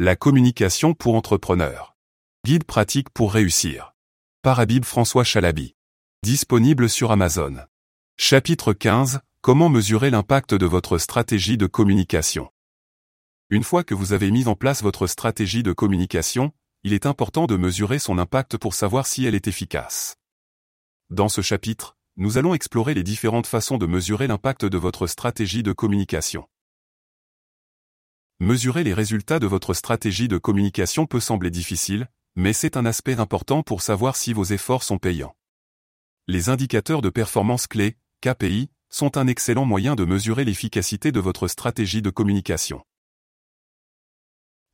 La communication pour entrepreneurs. Guide pratique pour réussir. Par Habib François Chalabi. Disponible sur Amazon. Chapitre 15. Comment mesurer l'impact de votre stratégie de communication. Une fois que vous avez mis en place votre stratégie de communication, il est important de mesurer son impact pour savoir si elle est efficace. Dans ce chapitre, nous allons explorer les différentes façons de mesurer l'impact de votre stratégie de communication. Mesurer les résultats de votre stratégie de communication peut sembler difficile, mais c'est un aspect important pour savoir si vos efforts sont payants. Les indicateurs de performance clés, KPI, sont un excellent moyen de mesurer l'efficacité de votre stratégie de communication.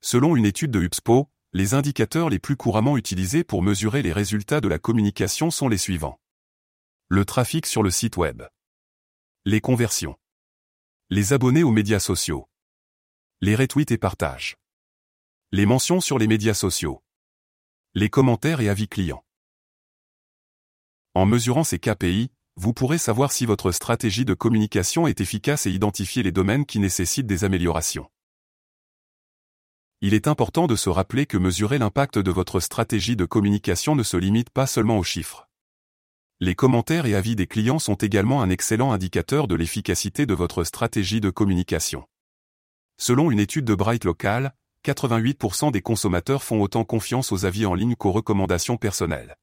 Selon une étude de HubSpot, les indicateurs les plus couramment utilisés pour mesurer les résultats de la communication sont les suivants. Le trafic sur le site web. Les conversions. Les abonnés aux médias sociaux. Les retweets et partages. Les mentions sur les médias sociaux. Les commentaires et avis clients. En mesurant ces KPI, vous pourrez savoir si votre stratégie de communication est efficace et identifier les domaines qui nécessitent des améliorations. Il est important de se rappeler que mesurer l'impact de votre stratégie de communication ne se limite pas seulement aux chiffres. Les commentaires et avis des clients sont également un excellent indicateur de l'efficacité de votre stratégie de communication. Selon une étude de Bright Local, 88% des consommateurs font autant confiance aux avis en ligne qu'aux recommandations personnelles.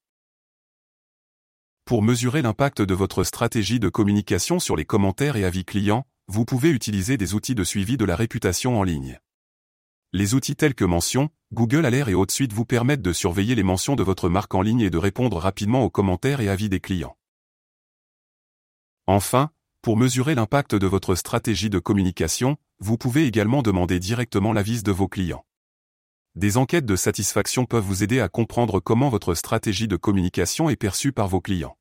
Pour mesurer l'impact de votre stratégie de communication sur les commentaires et avis clients, vous pouvez utiliser des outils de suivi de la réputation en ligne. Les outils tels que Mention, Google Alert et Suite vous permettent de surveiller les mentions de votre marque en ligne et de répondre rapidement aux commentaires et avis des clients. Enfin, pour mesurer l'impact de votre stratégie de communication, vous pouvez également demander directement l'avis de vos clients. Des enquêtes de satisfaction peuvent vous aider à comprendre comment votre stratégie de communication est perçue par vos clients.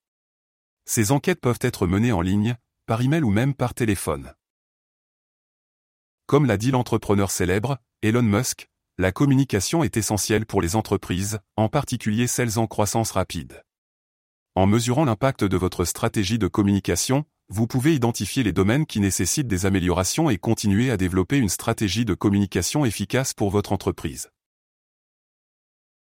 Ces enquêtes peuvent être menées en ligne, par email ou même par téléphone. Comme l'a dit l'entrepreneur célèbre, Elon Musk, la communication est essentielle pour les entreprises, en particulier celles en croissance rapide. En mesurant l'impact de votre stratégie de communication, vous pouvez identifier les domaines qui nécessitent des améliorations et continuer à développer une stratégie de communication efficace pour votre entreprise.